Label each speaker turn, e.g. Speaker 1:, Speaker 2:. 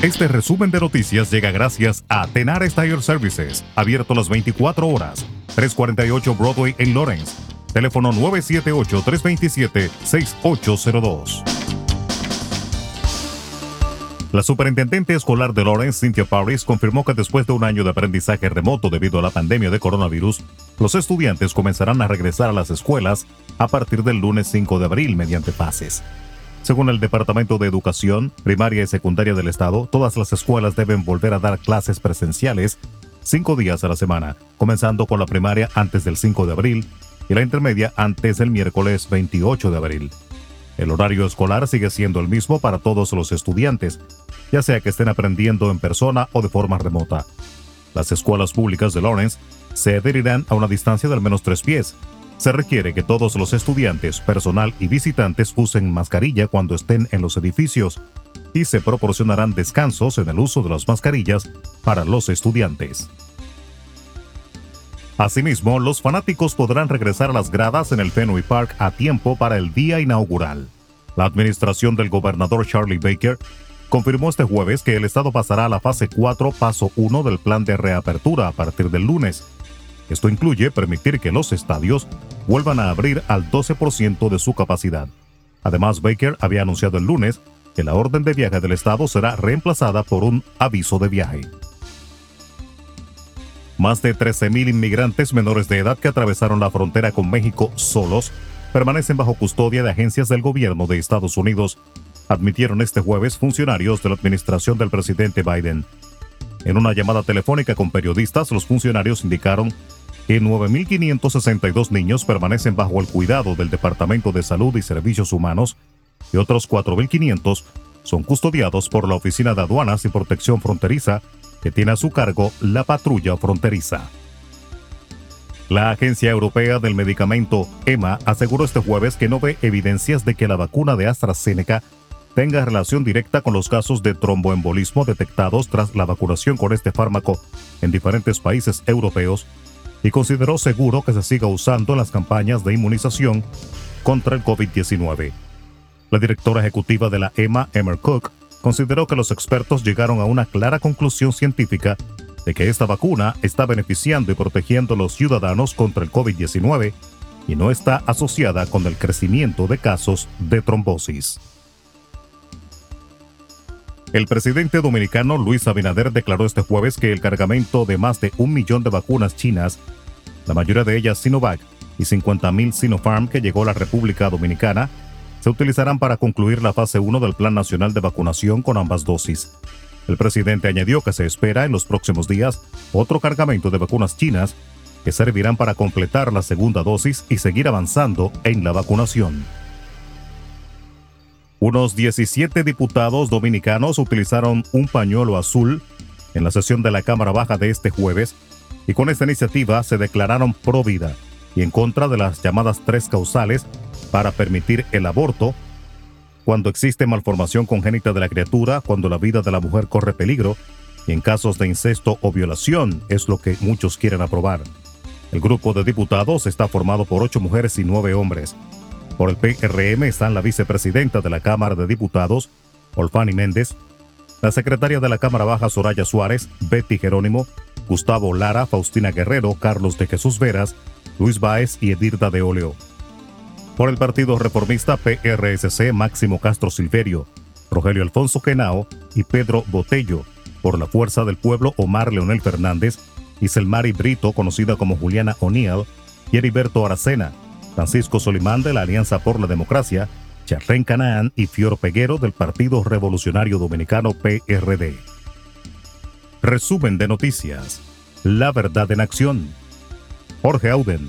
Speaker 1: Este resumen de noticias llega gracias a Tenar Tire Services, abierto las 24 horas, 348 Broadway en Lawrence. Teléfono 978-327-6802. La superintendente escolar de Lawrence, Cynthia Paris, confirmó que después de un año de aprendizaje remoto debido a la pandemia de coronavirus, los estudiantes comenzarán a regresar a las escuelas a partir del lunes 5 de abril mediante fases. Según el Departamento de Educación Primaria y Secundaria del Estado, todas las escuelas deben volver a dar clases presenciales cinco días a la semana, comenzando con la primaria antes del 5 de abril y la intermedia antes del miércoles 28 de abril. El horario escolar sigue siendo el mismo para todos los estudiantes, ya sea que estén aprendiendo en persona o de forma remota. Las escuelas públicas de Lawrence se adherirán a una distancia de al menos tres pies. Se requiere que todos los estudiantes, personal y visitantes usen mascarilla cuando estén en los edificios y se proporcionarán descansos en el uso de las mascarillas para los estudiantes. Asimismo, los fanáticos podrán regresar a las gradas en el Fenway Park a tiempo para el día inaugural. La administración del gobernador Charlie Baker confirmó este jueves que el estado pasará a la fase 4, paso 1 del plan de reapertura a partir del lunes. Esto incluye permitir que los estadios vuelvan a abrir al 12% de su capacidad. Además, Baker había anunciado el lunes que la orden de viaje del estado será reemplazada por un aviso de viaje. Más de 13.000 inmigrantes menores de edad que atravesaron la frontera con México solos permanecen bajo custodia de agencias del gobierno de Estados Unidos, admitieron este jueves funcionarios de la administración del presidente Biden. En una llamada telefónica con periodistas, los funcionarios indicaron que 9.562 niños permanecen bajo el cuidado del Departamento de Salud y Servicios Humanos y otros 4.500 son custodiados por la Oficina de Aduanas y Protección Fronteriza que tiene a su cargo la patrulla fronteriza. La Agencia Europea del Medicamento, EMA, aseguró este jueves que no ve evidencias de que la vacuna de AstraZeneca tenga relación directa con los casos de tromboembolismo detectados tras la vacunación con este fármaco en diferentes países europeos y consideró seguro que se siga usando en las campañas de inmunización contra el COVID-19. La directora ejecutiva de la EMA, Emmer Cook, consideró que los expertos llegaron a una clara conclusión científica de que esta vacuna está beneficiando y protegiendo a los ciudadanos contra el COVID-19 y no está asociada con el crecimiento de casos de trombosis. El presidente dominicano Luis Abinader declaró este jueves que el cargamento de más de un millón de vacunas chinas, la mayoría de ellas Sinovac y 50.000 Sinopharm que llegó a la República Dominicana, se utilizarán para concluir la fase 1 del Plan Nacional de Vacunación con ambas dosis. El presidente añadió que se espera en los próximos días otro cargamento de vacunas chinas que servirán para completar la segunda dosis y seguir avanzando en la vacunación. Unos 17 diputados dominicanos utilizaron un pañuelo azul en la sesión de la Cámara Baja de este jueves y con esta iniciativa se declararon pro vida y en contra de las llamadas tres causales para permitir el aborto cuando existe malformación congénita de la criatura, cuando la vida de la mujer corre peligro y en casos de incesto o violación es lo que muchos quieren aprobar. El grupo de diputados está formado por ocho mujeres y nueve hombres. Por el PRM están la vicepresidenta de la Cámara de Diputados, Olfani Méndez, la secretaria de la Cámara Baja Soraya Suárez, Betty Jerónimo, Gustavo Lara, Faustina Guerrero, Carlos de Jesús Veras, Luis Báez y Edirda de Oleo. Por el Partido Reformista PRSC, Máximo Castro Silverio, Rogelio Alfonso Genao y Pedro Botello. Por la Fuerza del Pueblo, Omar Leonel Fernández, Iselmari Brito, conocida como Juliana O'Neill, y Heriberto Aracena, Francisco Solimán de la Alianza por la Democracia, Charlén Canaán y Fior Peguero del Partido Revolucionario Dominicano PRD. Resumen de noticias. La verdad en acción. Jorge Auden.